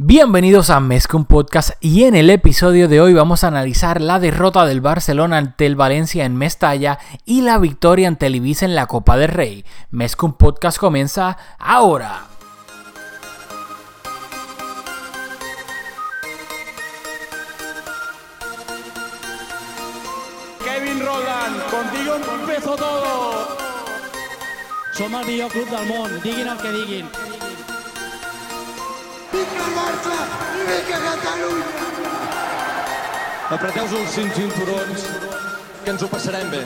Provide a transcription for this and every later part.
Bienvenidos a Mezcum Podcast y en el episodio de hoy vamos a analizar la derrota del Barcelona ante el Valencia en Mestalla y la victoria ante el Ibiza en la Copa del Rey. Mezcum Podcast comienza ahora. Kevin Roland, contigo empezó todo. Som el millor club del món, diguin el que diguin. Vinga el Barça i vinga Catalunya! Apreteu-vos els cinc cinturons, que ens ho passarem bé.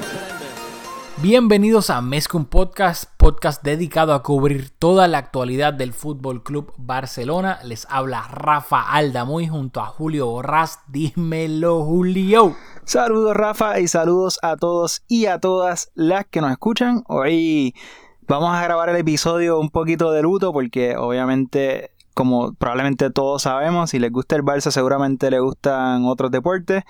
Bienvenidos a Mezcum Podcast, podcast dedicado a cubrir toda la actualidad del Fútbol Club Barcelona. Les habla Rafa Aldamuy junto a Julio Borrás. Dímelo, Julio. Saludos Rafa y saludos a todos y a todas las que nos escuchan. Hoy vamos a grabar el episodio un poquito de luto porque obviamente como probablemente todos sabemos, si les gusta el Barça seguramente les gustan otros deportes.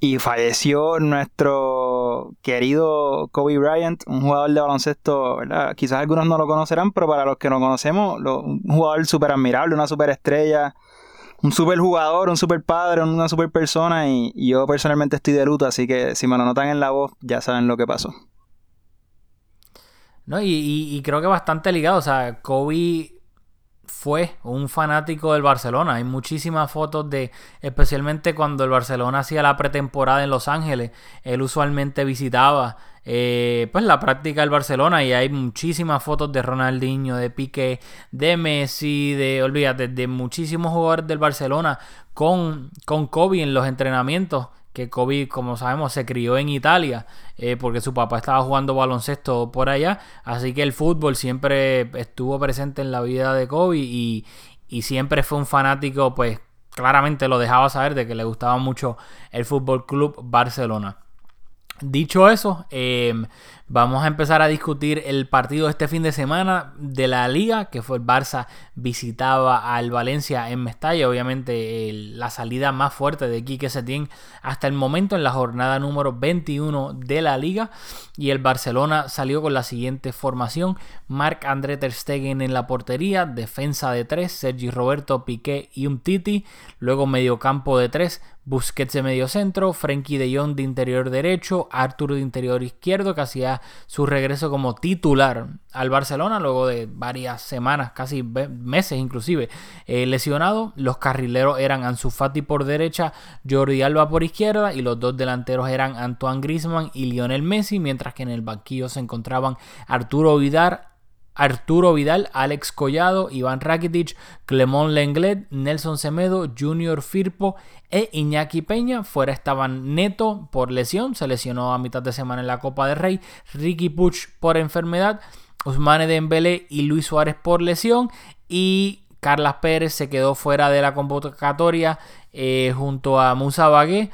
Y falleció nuestro querido Kobe Bryant, un jugador de baloncesto, ¿verdad? Quizás algunos no lo conocerán, pero para los que lo conocemos, lo, un jugador súper admirable, una súper estrella, un súper jugador, un súper padre, una súper persona. Y, yo personalmente estoy de luto, así que si me lo notan en la voz, ya saben lo que pasó. No, y, y- y creo que bastante ligado. O sea, Kobe fue un fanático del Barcelona. Hay muchísimas fotos de, especialmente cuando el Barcelona hacía la pretemporada en Los Ángeles, él usualmente visitaba eh, pues la práctica del Barcelona y hay muchísimas fotos de Ronaldinho, de Piqué, de Messi, de, olvídate, de muchísimos jugadores del Barcelona con, con Kobe en los entrenamientos que Kobe, como sabemos, se crió en Italia eh, porque su papá estaba jugando baloncesto por allá. Así que el fútbol siempre estuvo presente en la vida de Kobe y, y siempre fue un fanático, pues claramente lo dejaba saber de que le gustaba mucho el Fútbol Club Barcelona. Dicho eso, eh, vamos a empezar a discutir el partido de este fin de semana de la liga, que fue el Barça visitaba al Valencia en Mestalla, obviamente la salida más fuerte de Quique Setién hasta el momento en la jornada número 21 de la liga. Y el Barcelona salió con la siguiente formación, Marc André Ter Stegen en la portería, defensa de 3, Sergi Roberto, Piqué y Umtiti, luego mediocampo de 3, Busquets de medio centro, Frenkie de Jong de interior derecho, Artur de interior izquierdo, que hacía su regreso como titular al Barcelona luego de varias semanas, casi meses inclusive, eh, lesionado. Los carrileros eran Ansu Fati por derecha, Jordi Alba por izquierda y los dos delanteros eran Antoine Griezmann y Lionel Messi, mientras que en el banquillo se encontraban Arturo Vidal, Arturo Vidal, Alex Collado, Iván Rakitic, Clemón Lenglet, Nelson Semedo, Junior Firpo e Iñaki Peña. Fuera estaban Neto por lesión, se lesionó a mitad de semana en la Copa del Rey, Ricky Puch por enfermedad, Ousmane Dembélé y Luis Suárez por lesión y Carlas Pérez se quedó fuera de la convocatoria eh, junto a Musa Bagué.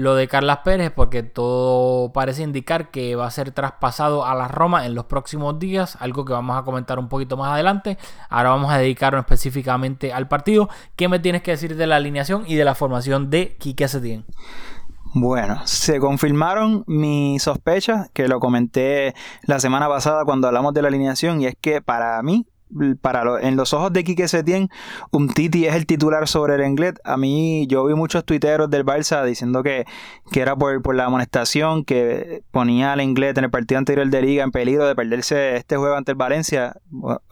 Lo de Carlas Pérez porque todo parece indicar que va a ser traspasado a la Roma en los próximos días, algo que vamos a comentar un poquito más adelante. Ahora vamos a dedicarnos específicamente al partido. ¿Qué me tienes que decir de la alineación y de la formación de Quique Setién? Bueno, se confirmaron mis sospechas, que lo comenté la semana pasada cuando hablamos de la alineación, y es que para mí, para lo- en los ojos de Quique Setién, Umtiti es el titular sobre el Englet. A mí, yo vi muchos tuiteros del Barça diciendo que, que era por, por la amonestación, que ponía al Englet en el partido anterior de Liga en peligro de perderse este juego ante el Valencia.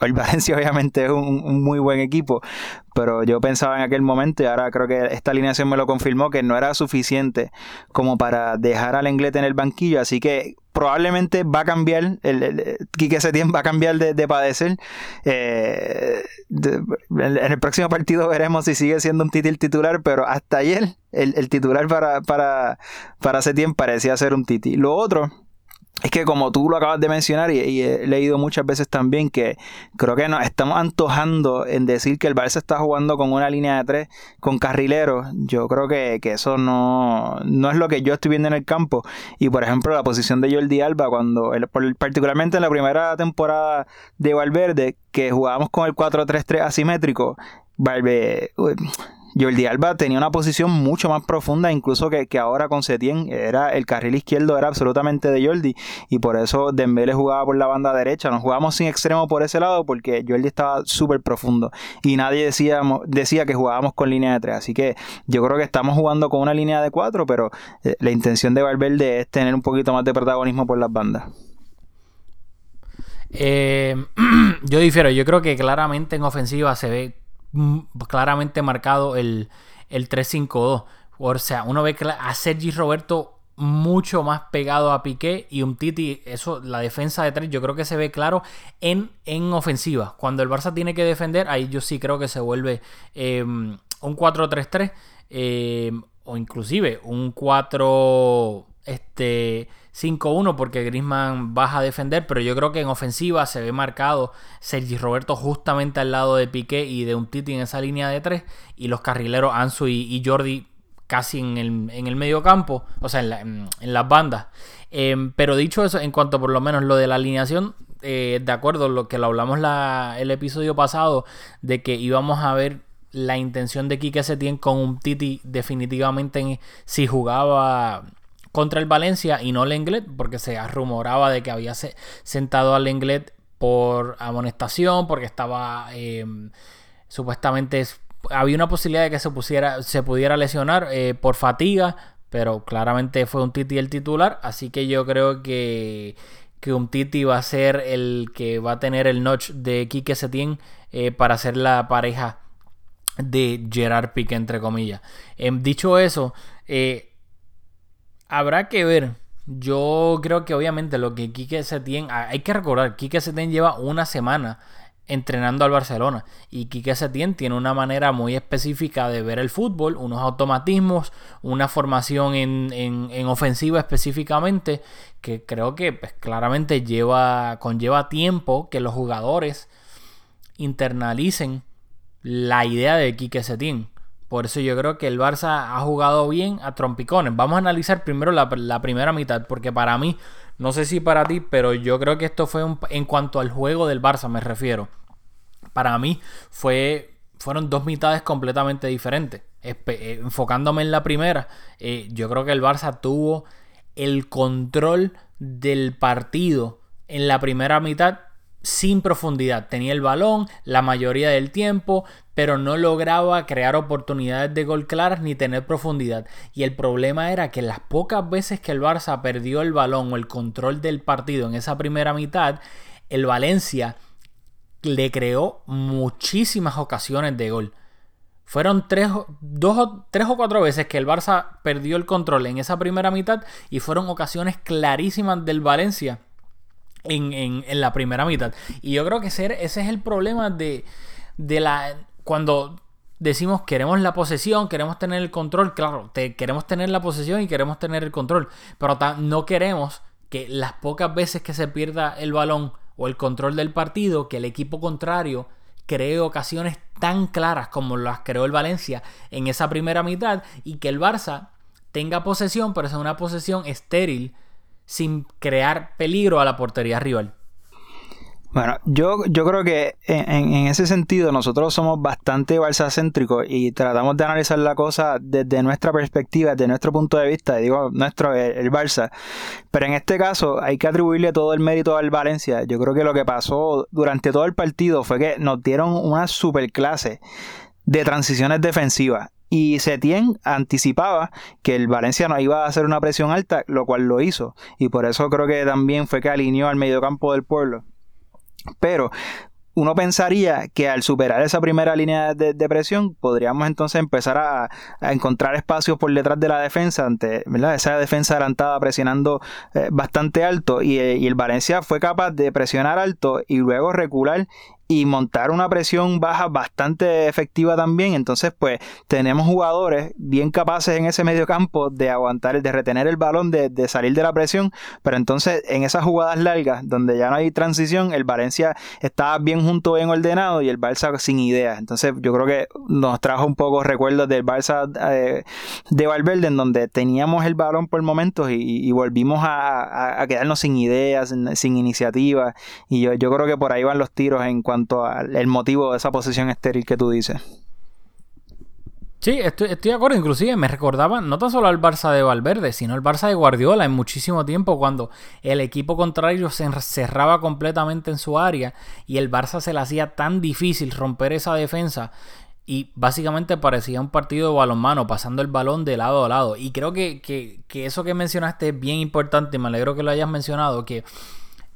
El Valencia obviamente es un muy buen equipo, pero yo pensaba en aquel momento y ahora creo que esta alineación me lo confirmó que no era suficiente como para dejar al Englet en el banquillo, así que probablemente va a cambiar, el, el, Quique Setién va a cambiar de, de padecer. Eh, en el próximo partido veremos si sigue siendo un Titi el titular, pero hasta ayer el, el titular para, para, para Setién parecía ser un Titi. Lo otro es que como tú lo acabas de mencionar y, he leído muchas veces también que creo que nos estamos antojando en decir que el Barça está jugando con una línea de tres con carrileros. Yo creo que, que eso no, no es lo que yo estoy viendo en el campo. Y por ejemplo la posición de Jordi Alba cuando, el- particularmente en la primera temporada de Valverde, que jugábamos con el 4-3-3 asimétrico, Valverde, Jordi Alba tenía una posición mucho más profunda incluso que, que ahora con Setien. Era, el carril izquierdo era absolutamente de Jordi y por eso Dembele jugaba por la banda derecha. Nos jugábamos sin extremo por ese lado porque Jordi estaba súper profundo y nadie decía, decía que jugábamos con línea de tres. Así que yo creo que estamos jugando con una línea de cuatro, pero eh, la intención de Valverde es tener un poquito más de protagonismo por las bandas. Eh, yo difiero, yo creo que claramente en ofensiva se ve claramente marcado el, el 3-5-2. O sea, uno ve a Sergi Roberto mucho más pegado a Piqué y un Titi, eso, la defensa de tres, yo creo que se ve claro en, en ofensiva. Cuando el Barça tiene que defender, ahí yo sí creo que se vuelve em, un 4-3-3 em, o inclusive un 4 este 5-1 porque Griezmann baja a defender, pero yo creo que en ofensiva se ve marcado Sergi Roberto justamente al lado de Piqué y de un Titi en esa línea de tres y los carrileros Ansu y, Jordi casi en el, en el medio campo, o sea, en, las bandas. Em, pero dicho eso, en cuanto por lo menos lo de la alineación, eh, de acuerdo, lo que lo hablamos la, el episodio pasado, de que íbamos a ver la intención de Quique Setién con un Titi definitivamente si jugaba contra el Valencia y no Lenglet, porque se rumoraba de que había sentado al Lenglet por amonestación, porque estaba em, supuestamente había una posibilidad de que se pusiera se pudiera lesionar eh, por fatiga, pero claramente fue un Titi el titular, así que yo creo que que un Titi va a ser el que va a tener el notch de Quique Setién eh, para ser la pareja de Gerard Piqué, entre comillas. Em, dicho eso, eh, Habrá que ver. Yo creo que obviamente lo que Quique Setién, ah, hay que recordar, Quique Setién lleva una semana entrenando al Barcelona y Quique Setién tiene una manera muy específica de ver el fútbol, unos automatismos, una formación en, ofensiva específicamente que creo que pues, claramente lleva, conlleva tiempo que los jugadores internalicen la idea de Quique Setién. Por eso yo creo que el Barça ha jugado bien a trompicones. Vamos a analizar primero la, primera mitad, porque para mí, no sé si para ti, pero yo creo que esto fue en cuanto al juego del Barça, me refiero. Para mí fue, fueron dos mitades completamente diferentes. Eh, enfocándome en la primera, eh, yo creo que el Barça tuvo el control del partido en la primera mitad sin profundidad. Tenía el balón la mayoría del tiempo, pero no lograba crear oportunidades de gol claras ni tener profundidad. Y el problema era que las pocas veces que el Barça perdió el balón o el control del partido en esa primera mitad, el Valencia le creó muchísimas ocasiones de gol. Fueron tres, dos, tres o cuatro veces que el Barça perdió el control en esa primera mitad y fueron ocasiones clarísimas del Valencia en, la primera mitad. Y yo creo que ese, es el problema de, de la. Cuando decimos queremos la posesión, queremos tener el control, claro, queremos tener la posesión y queremos tener el control, pero no queremos que las pocas veces que se pierda el balón o el control del partido, que el equipo contrario cree ocasiones tan claras como las creó el Valencia en esa primera mitad y que el Barça tenga posesión, pero es una posesión estéril sin crear peligro a la portería rival. Bueno, yo, yo creo que en, ese sentido nosotros somos bastante balsacéntricos y tratamos de analizar la cosa desde nuestra perspectiva, desde nuestro punto de vista, digo nuestro, el, el Barça. Pero en este caso hay que atribuirle todo el mérito al Valencia. Yo creo que lo que pasó durante todo el partido fue que nos dieron una super clase de transiciones defensivas y Setien anticipaba que el Valencia no iba a hacer una presión alta, lo cual lo hizo. Y por eso creo que también fue que alineó al mediocampo del pueblo. Pero uno pensaría que al superar esa primera línea de, presión podríamos entonces empezar a, encontrar espacios por detrás de la defensa, ante esa defensa adelantada presionando eh, bastante alto y, y, el Valencia fue capaz de presionar alto y luego recular y montar una presión baja bastante efectiva también. Entonces, pues tenemos jugadores bien capaces en ese medio campo de aguantar, de retener el balón, de, salir de la presión. Pero entonces, en esas jugadas largas, donde ya no hay transición, el Valencia estaba bien junto, bien ordenado y el Barça sin ideas. Entonces, yo creo que nos trajo un poco recuerdos del Barça eh, de Valverde, en donde teníamos el balón por momentos y, volvimos a, quedarnos sin ideas, sin, iniciativa. Y yo, yo creo que por ahí van los tiros en cuanto el motivo de esa posición estéril que tú dices. Sí, estoy, estoy de acuerdo. Inclusive me recordaba no tan solo al Barça de Valverde, sino al Barça de Guardiola en muchísimo tiempo cuando el equipo contrario se encerraba completamente en su área y el Barça se le hacía tan difícil romper esa defensa y básicamente parecía un partido de balonmano, pasando el balón de lado a lado. Y creo que, que, eso que mencionaste es bien importante, me alegro que lo hayas mencionado, que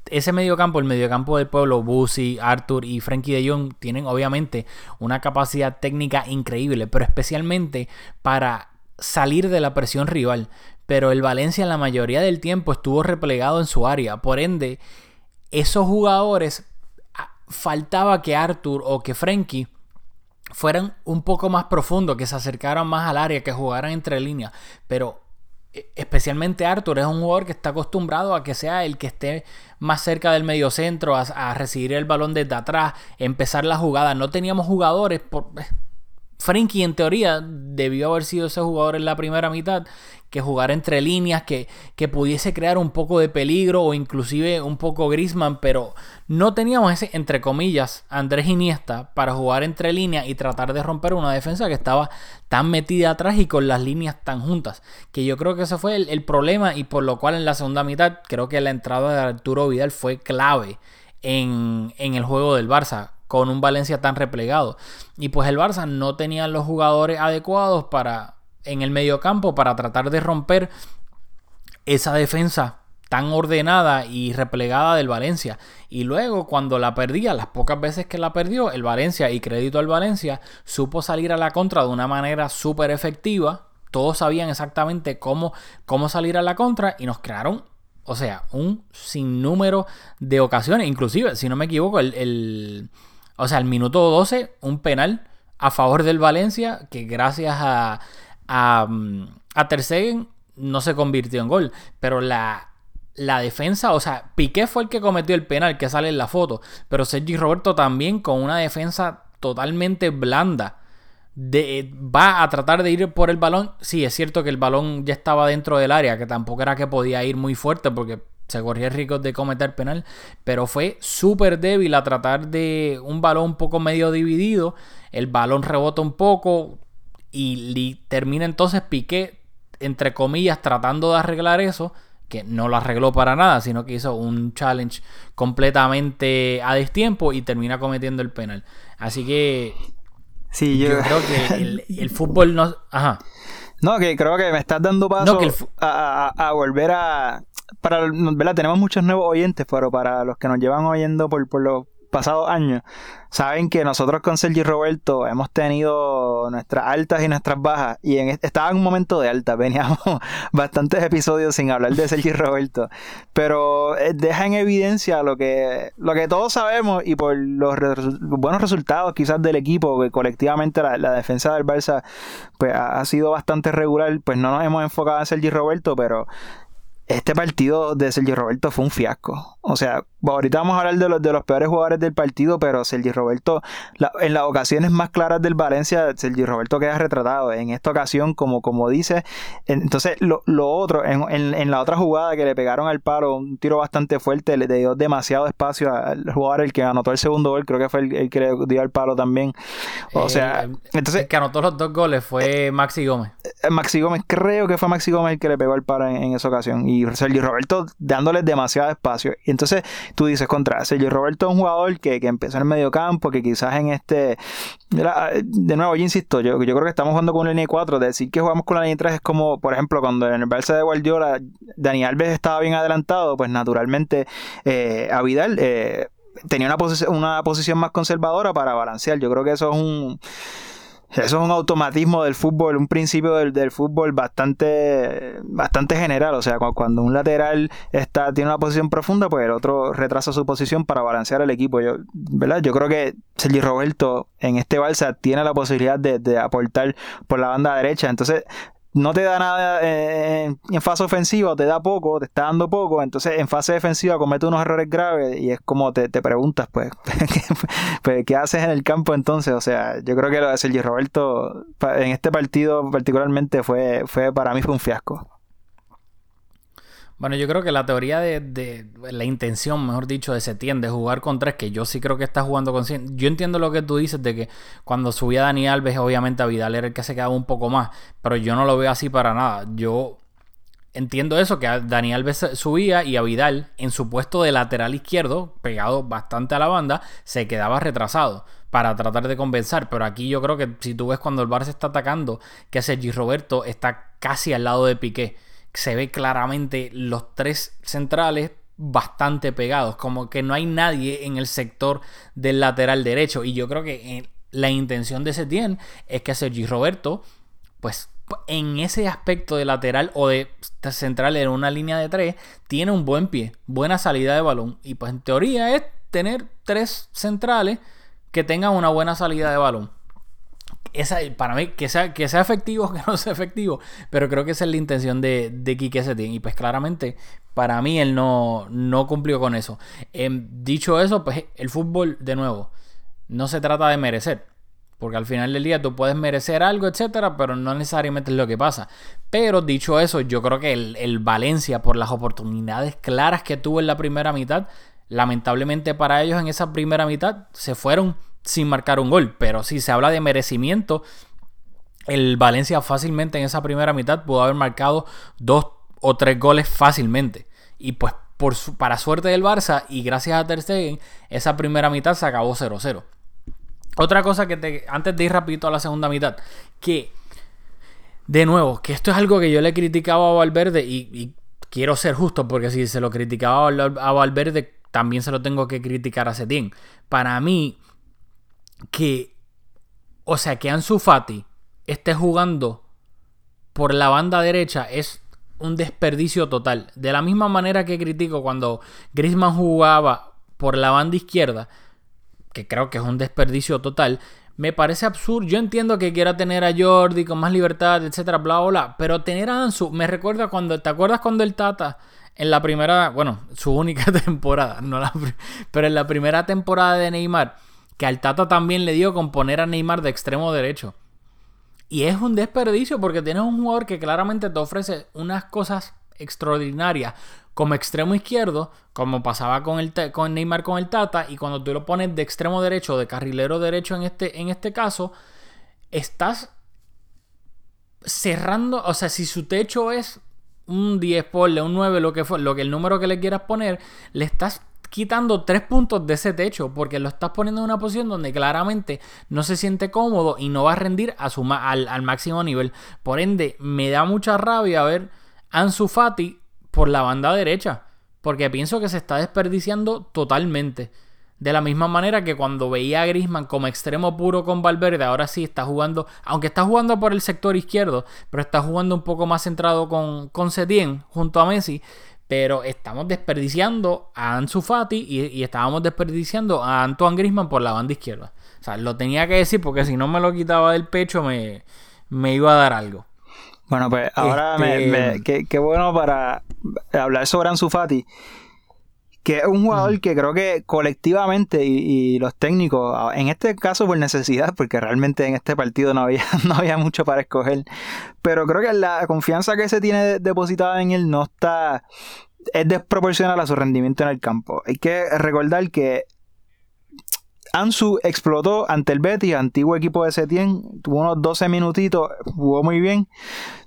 ese mediocampo, el mediocampo del pueblo, Busi, Arthur y Frankie de Jong tienen obviamente una capacidad técnica increíble, pero especialmente para salir de la presión rival. Pero el Valencia la mayoría del tiempo estuvo replegado en su área. Por ende, esos jugadores faltaba que Arthur o que Frankie fueran un poco más profundos, que se acercaran más al área, que jugaran entre líneas. Pero especialmente Arthur es un jugador que está acostumbrado a que sea el que esté más cerca del medio centro, a, recibir el balón desde atrás, empezar la jugada. No teníamos jugadores por, Frankie en teoría debió haber sido ese jugador en la primera mitad que jugara entre líneas, que, que pudiese crear un poco de peligro o inclusive un poco Grisman, pero no teníamos ese, entre comillas, Andrés Iniesta para jugar entre líneas y tratar de romper una defensa que estaba tan metida atrás y con las líneas tan juntas. Que yo creo que ese fue el, el problema y por lo cual en la segunda mitad creo que la entrada de Arturo Vidal fue clave en, en el juego del Barça con un Valencia tan replegado. Y pues el Barça no tenía los jugadores adecuados para en el mediocampo para tratar de romper esa defensa tan ordenada y replegada del Valencia. Y luego cuando la perdía, las pocas veces que la perdió, el Valencia, y crédito al Valencia, supo salir a la contra de una manera súper efectiva. Todos sabían exactamente cómo, cómo salir a la contra y nos crearon, o sea, un sinnúmero de ocasiones. Inclusive, si no me equivoco, el o sea, al minuto 12, un penal a favor del Valencia que gracias a, a, mm, no se convirtió en gol. Pero la, la defensa, o sea, Piqué fue el que cometió el penal que sale en la foto. Pero Sergi Roberto también con una defensa totalmente blanda. De, va a tratar de ir por el balón. Sí, es cierto que el balón ya estaba dentro del área, que tampoco era que podía ir muy fuerte porque se corría el riesgo de cometer penal, pero fue súper débil a tratar de un balón un poco medio dividido, el balón rebota un poco y termina entonces Piqué, entre comillas, tratando de arreglar eso, que no lo arregló para nada, sino que hizo un challenge completamente a destiempo y termina cometiendo el penal. Así que sí, yo... creo que el, el fútbol no... Ajá. No, que creo que me estás dando paso a, volver a... Para, ¿verdad? Tenemos muchos nuevos oyentes, pero para los que nos llevan oyendo por, por los pasados años, saben que nosotros con Sergi Roberto hemos tenido nuestras altas y nuestras bajas. Y en, estaba en un momento de alta. Veníamos bastantes episodios sin hablar de Sergi Roberto. Pero eh, deja en evidencia lo que, lo que todos sabemos y por los, buenos resultados quizás del equipo, que colectivamente la, defensa del Barça pues, ha, sido bastante regular. Pues no nos hemos enfocado en Sergi Roberto, pero este partido de Sergio Roberto fue un fiasco. O sea, ahorita vamos a hablar de los, de los peores jugadores del partido, pero Sergio Roberto, en las ocasiones más claras del Valencia, Sergio Roberto queda retratado. En esta ocasión, como, como dice, entonces lo, otro, en, la otra jugada que le pegaron al palo, un tiro bastante fuerte, le dio demasiado espacio al jugador, el que anotó el segundo gol, creo que fue el, que le dio al palo también. O sea, eh, entonces... El que anotó los dos goles fue Maxi Gómez. Eh, Maxi Gómez, creo que fue Maxi Gómez el que le pegó el palo en, esa ocasión. Y Sergio Roberto dándole demasiado espacio. Y entonces tú dices contra Sergio Roberto es un jugador que, empezó en el medio campo, que quizás en este. De nuevo, yo insisto, yo, yo creo que estamos jugando con la línea 4. Decir que jugamos con la línea 3 es como, por ejemplo, cuando en el Barça de Guardiola Dani Alves estaba bien adelantado, pues naturalmente eh, a Vidal. Eh, tenía una, una posición más conservadora para balancear. Yo creo que eso es un eso es un automatismo del fútbol, un principio del, fútbol bastante, bastante general. O sea, cuando un lateral está, tiene una posición profunda, pues el otro retrasa su posición para balancear el equipo. Yo, ¿verdad? Yo creo que Sergi Roberto en este balsa tiene la posibilidad de, de aportar por la banda derecha. Entonces, no te da nada eh, en fase ofensiva, te da poco, te está dando poco, entonces en fase defensiva comete unos errores graves y es como te, preguntas, pues, pues, ¿qué haces en el campo entonces? O sea, yo creo que lo de Sergio Roberto en este partido particularmente fue, fue para mí fue un fiasco. Bueno, yo creo que la teoría de, la intención, mejor dicho, de Setien de jugar con tres, que yo sí creo que está jugando con 100. Yo entiendo lo que tú dices de que cuando subía Dani Alves, obviamente a Vidal era el que se quedaba un poco más, pero yo no lo veo así para nada. Yo entiendo eso, que Dani Alves subía y a Vidal en su puesto de lateral izquierdo, pegado bastante a la banda, se quedaba retrasado para tratar de compensar. Pero aquí yo creo que si tú ves cuando el Barça está atacando, que Sergi Roberto está casi al lado de Piqué se ve claramente los tres centrales bastante pegados, como que no hay nadie en el sector del lateral derecho. Y yo creo que eh, la intención de Setien es que Sergi Roberto, pues en ese aspecto de lateral o de central en una línea de tres, tiene un buen pie, buena salida de balón. Y pues en teoría es tener tres centrales que tengan una buena salida de balón esa, para mí, que sea, que sea efectivo que no sea efectivo, pero creo que esa es la intención de, de Quique Setién. Y pues claramente, para mí, él no, no cumplió con eso. Em, dicho eso, pues el fútbol, de nuevo, no se trata de merecer. Porque al final del día tú puedes merecer algo, etcétera, pero no necesariamente es lo que pasa. Pero dicho eso, yo creo que el, el Valencia, por las oportunidades claras que tuvo en la primera mitad, lamentablemente para ellos en esa primera mitad se fueron sin marcar un gol. Pero si se habla de merecimiento, el Valencia fácilmente en esa primera mitad pudo haber marcado dos o tres goles fácilmente. Y pues por para suerte del Barça y gracias a Ter Stegen, esa primera mitad se acabó 0-0. Otra cosa que te, antes de ir rapidito a la segunda mitad, que de nuevo, que esto es algo que yo le criticaba a Valverde y, quiero ser justo porque si se lo criticaba a Valverde, también se lo tengo que criticar a Setién. Para mí, que, o sea, que Ansu Fati esté jugando por la banda derecha es un desperdicio total. De la misma manera que critico cuando Griezmann jugaba por la banda izquierda, que creo que es un desperdicio total, me parece absurdo. Yo entiendo que quiera tener a Jordi con más libertad, etcétera, bla, bla, bla, pero tener a Ansu, me recuerda cuando, ¿te acuerdas cuando el Tata en la primera, bueno, su única temporada, no la, pero en la primera temporada de Neymar, que al Tata también le dio con poner a Neymar de extremo derecho. Y es un desperdicio porque tienes un jugador que claramente te ofrece unas cosas extraordinarias como extremo izquierdo, como pasaba con, el con Neymar con el Tata, y cuando tú lo pones de extremo derecho, de carrilero derecho en este, en este caso, estás cerrando, o sea, si su techo es un 10 por un 9, lo que fue, lo que el número que le quieras poner, le estás quitando tres puntos de ese techo porque lo estás poniendo en una posición donde claramente no se siente cómodo y no va a rendir a su al, al, máximo nivel. Por ende, me da mucha rabia ver Ansu Fati por la banda derecha porque pienso que se está desperdiciando totalmente. De la misma manera que cuando veía a Grisman como extremo puro con Valverde, ahora sí está jugando, aunque está jugando por el sector izquierdo, pero está jugando un poco más centrado con, con Setien junto a Messi pero estamos desperdiciando a Ansu Fati y, estábamos desperdiciando a Antoine Grisman por la banda izquierda. O sea, lo tenía que decir porque si no me lo quitaba del pecho me, me iba a dar algo. Bueno, pues ahora me, este, qué, bueno para hablar sobre Ansu Fati. Que es un jugador que creo que colectivamente y, los técnicos, en este caso por necesidad, porque realmente en este partido no había, no había mucho para escoger, pero creo que la confianza que se tiene depositada en él no está es desproporcional a su rendimiento en el campo. Hay que recordar que Ansu explotó ante el Betis, antiguo equipo de Setien, tuvo unos 12 minutitos, jugó muy bien,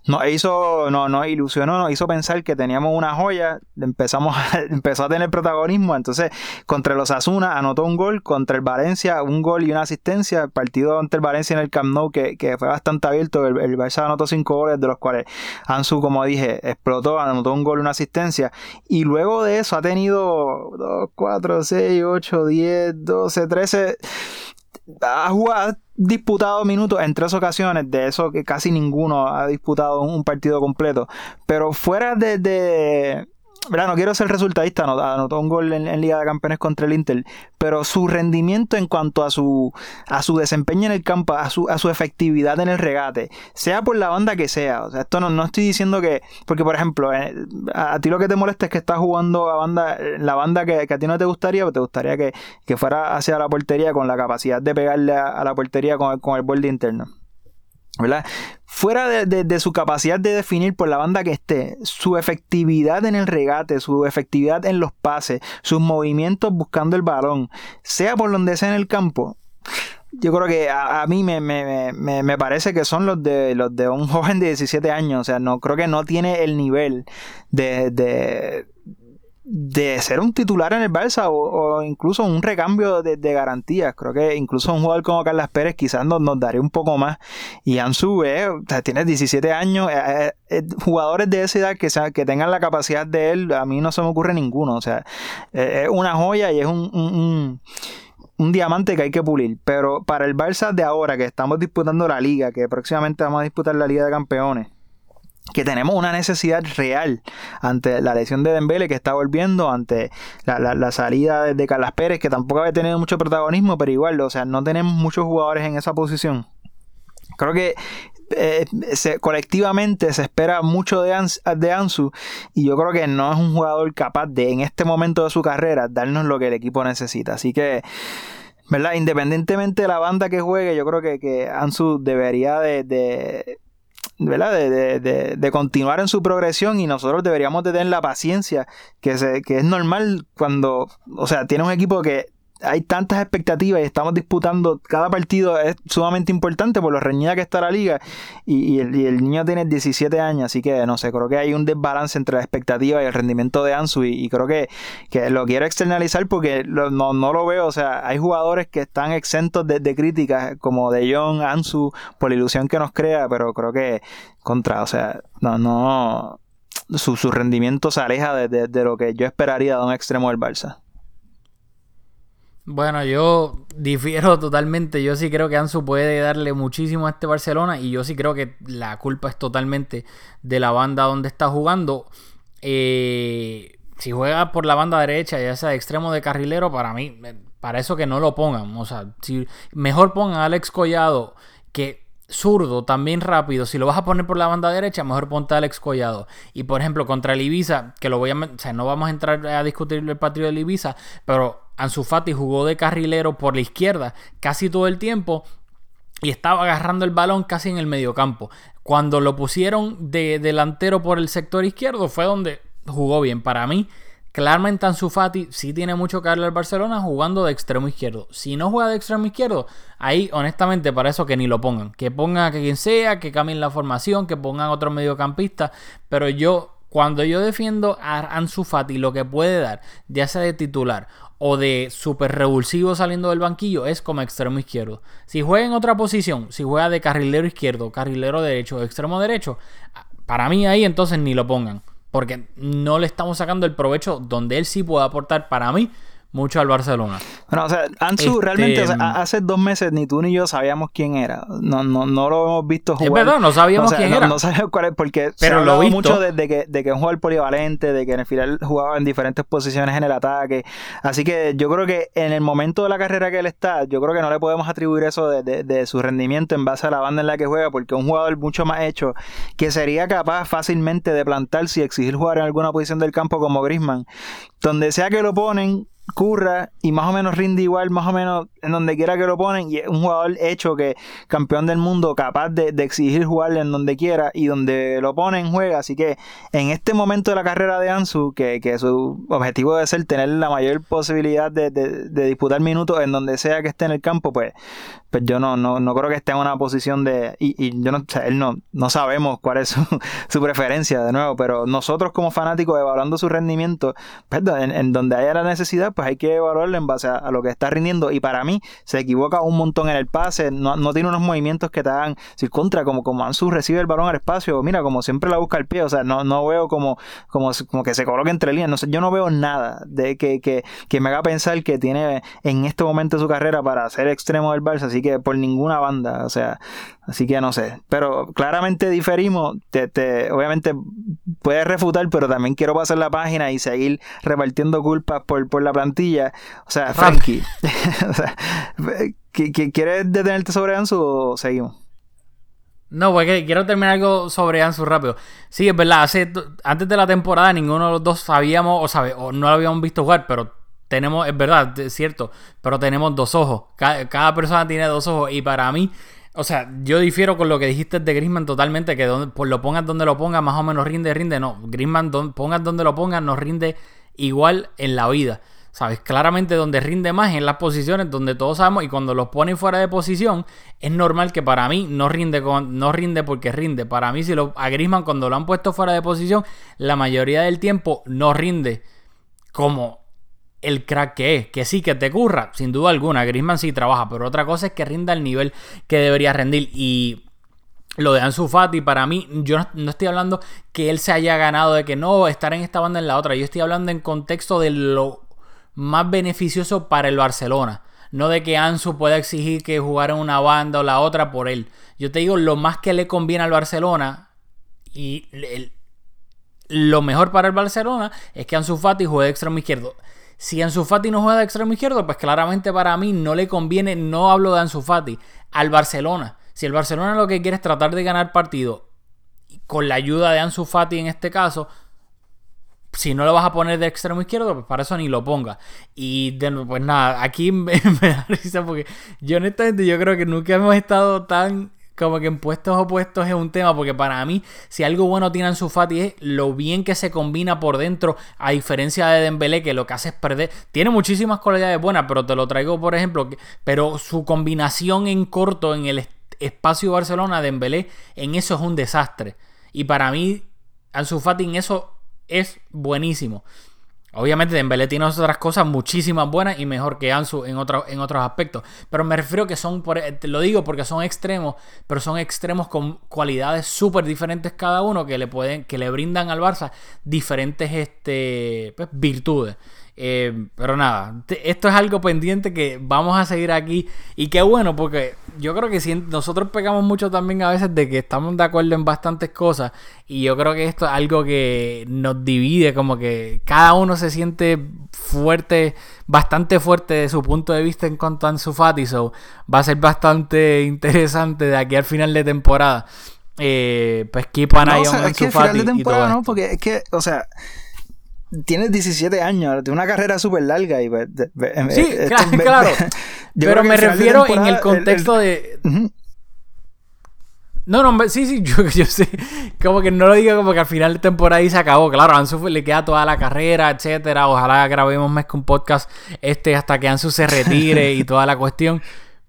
nos hizo, no, nos ilusionó, nos hizo pensar que teníamos una joya, empezamos a, empezó a tener protagonismo, entonces contra los Asuna anotó un gol, contra el Valencia un gol y una asistencia, el partido contra el Valencia en el Camp Nou que, fue bastante abierto, el, el Barça anotó cinco goles de los cuales Ansu, como dije, explotó, anotó un gol y una asistencia, y luego de eso ha tenido 2, 4, 6, 8, 10, 12, 13 ha jugado, disputado minutos en tres ocasiones, de eso que casi ninguno ha disputado un partido completo. Pero fuera de, no quiero ser resultadista, anotó un gol en, Liga de Campeones contra el Inter, pero su rendimiento en cuanto a su, a su desempeño en el campo, a su, a su efectividad en el regate, sea por la banda que sea, o sea, esto no, no estoy diciendo que, porque por ejemplo, eh, a, ti lo que te molesta es que estás jugando a banda, la banda que, a ti no te gustaría, o te gustaría que, fuera hacia la portería con la capacidad de pegarle a, la portería con, con el borde interno. ¿Verdad? fuera de, de- su capacidad de definir por la banda que esté, su efectividad en el regate, su efectividad en los pases, sus movimientos buscando el balón, sea por donde sea en el campo, yo creo que a, mí me, me, me, me parece que son los de los de un joven de 17 años. O sea, no creo que no tiene el nivel de, de ser un titular en el Barça o, incluso un recambio de, garantías. Creo que incluso un jugador como Carlos Pérez quizás nos, daría un poco más. Y Ansu, eh, o sea, tiene 17 años. eh, eh, eh, jugadores de esa edad que, que tengan la capacidad de él, a mí no se me ocurre ninguno. O sea, es una joya y es un- un- un un diamante que hay que pulir. Pero para el Barça de ahora, que estamos disputando la liga, que próximamente vamos a disputar la Liga de Campeones, que tenemos una necesidad real ante la lesión de Dembele que está volviendo, ante la, la- salida de, de Carlas Pérez, que tampoco había tenido mucho protagonismo, pero igual, o sea, no tenemos muchos jugadores en esa posición. Creo que eh, colectivamente se espera mucho de, Ans- de Ansu y yo creo que no es un jugador capaz de en este momento de su carrera darnos lo que el equipo necesita. Así que, ¿verdad? Independientemente de la banda que juegue, yo creo que, que Ansu debería de, de- ¿verdad? De, de- de- de continuar en su progresión y nosotros deberíamos de tener la paciencia que, se, que es normal cuando, o sea, tiene un equipo que hay tantas expectativas y estamos disputando cada partido es sumamente importante por lo reñida que está la liga. Y, el, niño tiene 17 años así que no sé creo que hay un desbalance entre la expectativa y el rendimiento de Ansu y, creo que, que lo quiero externalizar porque no, no lo veo. O sea hay jugadores que están exentos de, de críticas como De Jong, Ansu por la ilusión que nos crea pero creo que contra o sea no no su, su rendimiento se aleja de, de- de lo que yo esperaría de un extremo del Barça Bueno, yo difiero totalmente. Yo sí creo que Ansu puede darle muchísimo a este Barcelona y yo sí creo que la culpa es totalmente de la banda donde está jugando. Eh, si juega por la banda derecha, ya sea de extremo de carrilero, para mí, eh, para eso que no lo pongan. O sea, si mejor pongan a Alex Collado, que zurdo, también rápido. Si lo vas a poner por la banda derecha, mejor ponte Alex Collado. Y por ejemplo, contra el Ibiza, que lo voy a. O sea, no vamos a entrar a discutir el partido del Ibiza, pero Ansu Fati jugó de carrilero por la izquierda casi todo el tiempo y estaba agarrando el balón casi en el mediocampo. Cuando lo pusieron de delantero por el sector izquierdo fue donde jugó bien. Para mí, claramente Ansu Fati sí tiene mucho que darle al Barcelona jugando de extremo izquierdo. Si no juega de extremo izquierdo, ahí honestamente para eso que ni lo pongan. Que pongan a quien sea, que cambien la formación, que pongan otro mediocampista. Pero yo, cuando yo defiendo a Ansu Fati, lo que puede dar, ya sea de titular o de super revulsivo saliendo del banquillo es como extremo izquierdo. Si juega en otra posición, si juega de carrilero izquierdo, carrilero derecho, extremo derecho, para mí ahí entonces ni lo pongan. Porque no le estamos sacando el provecho donde él sí puede aportar para mí mucho al Barcelona. Bueno, o sea, Ansu Este, realmente, o sea, a- hace dos meses ni tú ni yo sabíamos quién era. No, no, no lo hemos visto jugar. verdad, no sabíamos O sea, quién no- era. No, sabíamos cuál es, porque Pero lo visto. mucho desde que, de que es un jugador polivalente, de que en el final jugaba en diferentes posiciones en el ataque. Así que yo creo que en el momento de la carrera que él está, yo creo que no le podemos atribuir eso de, de- de su rendimiento en base a la banda en la que juega, porque es un jugador mucho más hecho, que sería capaz fácilmente de plantarse y exigir jugar en alguna posición del campo como Griezmann. Donde sea que lo ponen, curra y más o menos rinde igual, más o menos en donde quiera que lo ponen. Y es un jugador hecho que campeón del mundo, capaz de, exigir jugarle en donde quiera y donde lo ponen, juega. Así que en este momento de la carrera de Ansu, que, que su objetivo debe ser tener la mayor posibilidad de, de- de disputar minutos en donde sea que esté en el campo, pues, pues yo no, no, no creo que esté en una posición de. Y, yo no, o él no, no sabemos cuál es su, su preferencia, de nuevo, pero nosotros como fanáticos evaluando su rendimiento, pues, en, donde haya la necesidad, pues hay que evaluarlo en base a, lo que está rindiendo. Y para mí, se equivoca un montón en el pase, no, no tiene unos movimientos que te hagan decir contra, como, como Ansu recibe el balón al espacio, mira, como siempre la busca el pie, o sea, no, no veo como, como, como que se coloque entre líneas, no sé, yo no veo nada de que, que, que me haga pensar que tiene en este momento su carrera para ser extremo del Barça, así que por ninguna banda, o sea, así que no sé, pero claramente diferimos, te, te, obviamente puedes refutar, pero también quiero pasar la página y seguir repartiendo culpas por, por la plantilla, o sea, Frankie, o sea, ¿qui- qui- ¿quieres detenerte sobre Ansu o seguimos? No, porque quiero terminar algo sobre Ansu rápido. Sí, es verdad, hace, antes de la temporada ninguno de los dos sabíamos o, sabe, o no lo habíamos visto jugar, pero tenemos, es verdad, es cierto, pero tenemos dos ojos. Cada, persona tiene dos ojos y para mí, O sea, yo difiero con lo que dijiste de Griezmann totalmente, que donde, pues lo pongas donde lo pongas, más o menos rinde, rinde. No, Griezmann, don, pongas donde lo pongas, nos rinde igual en la vida. ¿Sabes? Claramente donde rinde más en las posiciones donde todos sabemos y cuando los ponen fuera de posición, es normal que para mí no rinde, con, no rinde porque rinde. Para mí, si lo, a Griezmann cuando lo han puesto fuera de posición, la mayoría del tiempo no rinde como el crack que es. Que sí, que te curra, sin duda alguna. Griezmann sí trabaja, pero otra cosa es que rinda al nivel que debería rendir. Y lo de Ansu Fati, para mí, yo no, estoy hablando que él se haya ganado de que no, estar en esta banda en la otra. Yo estoy hablando en contexto de lo más beneficioso para el Barcelona. No de que Ansu pueda exigir que jugara en una banda o la otra por él. Yo te digo, lo más que le conviene al Barcelona y lo mejor para el Barcelona es que Ansu Fati juegue extremo izquierdo. Si Ansu Fati no juega de extremo izquierdo, pues claramente para mí no le conviene, no hablo de Ansu Fati, al Barcelona. Si el Barcelona lo que quiere es tratar de ganar partido con la ayuda de Ansu Fati en este caso, si no lo vas a poner de extremo izquierdo, pues para eso ni lo ponga. Y pues nada, aquí me, me, da risa porque yo honestamente yo creo que nunca hemos estado tan como que en puestos opuestos es un tema, porque para mí, si algo bueno tiene su Fati es lo bien que se combina por dentro, a diferencia de Dembélé, que lo que hace es perder. Tiene muchísimas cualidades buenas, pero te lo traigo, por ejemplo, pero su combinación en corto en el espacio Barcelona, Dembélé, en eso es un desastre. Y para mí, Ansu Fati en eso es buenísimo. Obviamente Dembélé tiene otras cosas muchísimas buenas y mejor que Ansu en, en otros aspectos. Pero me refiero que son, por, te lo digo porque son extremos, pero son extremos con cualidades súper diferentes cada uno que le pueden, que le brindan al Barça diferentes este, pues, virtudes. Eh, pero nada, esto es algo pendiente que vamos a seguir aquí. Y qué bueno, porque yo creo que si nosotros pegamos mucho también a veces de que estamos de acuerdo en bastantes cosas. Y yo creo que esto es algo que nos divide, como que cada uno se siente fuerte, bastante fuerte de su punto de vista en cuanto a Ansu Fati. So, va a ser bastante interesante de aquí al final de temporada. Eh, pues keep an eye on Ansu Fati. y todo no, porque es que, o sea tienes 17 años, de una carrera súper larga y pues, Sí, claro, Pero me refiero en el contexto de... No, no, sí, sí, yo, yo, sé. Como que no lo digo como que al final de temporada y se acabó. Claro, a Ansu le queda toda la carrera, etcétera. Ojalá grabemos más que un podcast este hasta que Ansu se retire y toda la cuestión.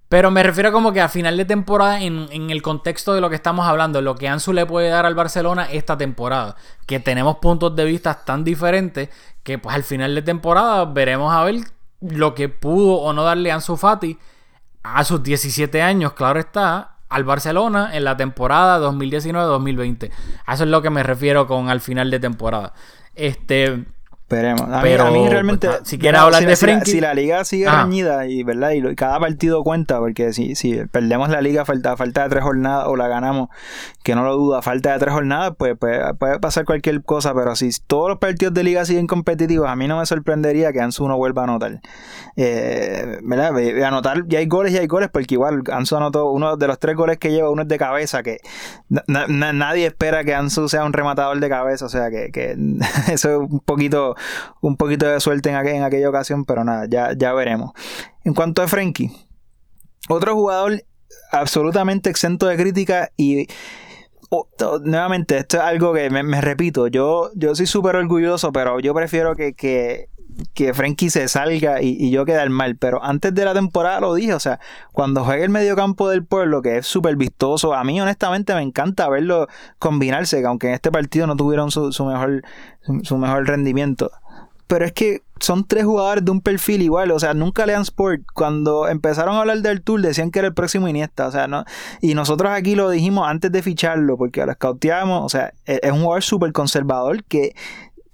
Pero me refiero como que a final de temporada, en, el contexto de lo que estamos hablando, lo que Ansu le puede dar al Barcelona esta temporada. Que tenemos puntos de vista tan diferentes que pues al final de temporada veremos a ver lo que pudo o no darle Ansu Fati a sus 17 años, claro está, al Barcelona en la temporada 2019-2020. A eso es lo que me refiero con al final de temporada. Este, Esperemos. A, Pero, mí, a mí realmente. Pues, si quieres hablar de Frenkie. Si, la liga sigue reñida y, ¿verdad? y, cada partido cuenta, porque si, si perdemos la liga falta, falta de tres jornadas o la ganamos, que no lo duda, falta de tres jornadas, pues, pues, puede pasar cualquier cosa. Pero si todos los partidos de liga siguen competitivos, a mí no me sorprendería que Ansu no vuelva a anotar. Eh, ¿Verdad? Anotar, ya hay goles y hay goles, porque igual Ansu anotó uno de los tres goles que lleva, uno es de cabeza, que nadie espera que Ansu sea un rematador de cabeza, o sea que, que eso es un poquito un poquito de suerte en, aquella ocasión, pero nada, ya, ya veremos. En cuanto a Frenkie, otro jugador absolutamente exento de crítica y nuevamente, esto es algo que me, repito, yo, yo soy súper orgulloso, pero yo prefiero que, que que Frenkie se salga y, y yo quedar mal. Pero antes de la temporada lo dije, o sea, cuando juegue el mediocampo del pueblo, que es súper vistoso, a mí honestamente me encanta verlo combinarse, que aunque en este partido no tuvieron su, su mejor, su, mejor rendimiento. Pero es que son tres jugadores de un perfil igual, o sea, nunca lean Sport. Cuando empezaron a hablar del Tour decían que era el próximo Iniesta, o sea, no. Y nosotros aquí lo dijimos antes de ficharlo, porque lo scouteamos, o sea, e, es un jugador súper conservador que